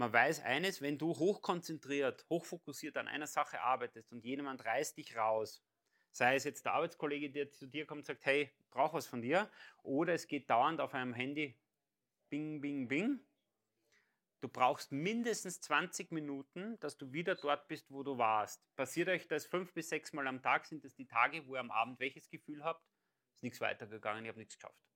man weiß eines, wenn du hochkonzentriert, hochfokussiert an einer Sache arbeitest und jemand reißt dich raus, sei es jetzt der Arbeitskollege, der zu dir kommt und sagt, hey, brauch was von dir, oder es geht dauernd auf einem Handy, bing, bing, bing, Du brauchst mindestens 20 Minuten, dass du wieder dort bist, wo du warst. Passiert euch das fünf bis sechs Mal am Tag? Sind das die Tage, wo ihr am Abend welches Gefühl habt? Ist nichts weitergegangen, ich habe nichts geschafft.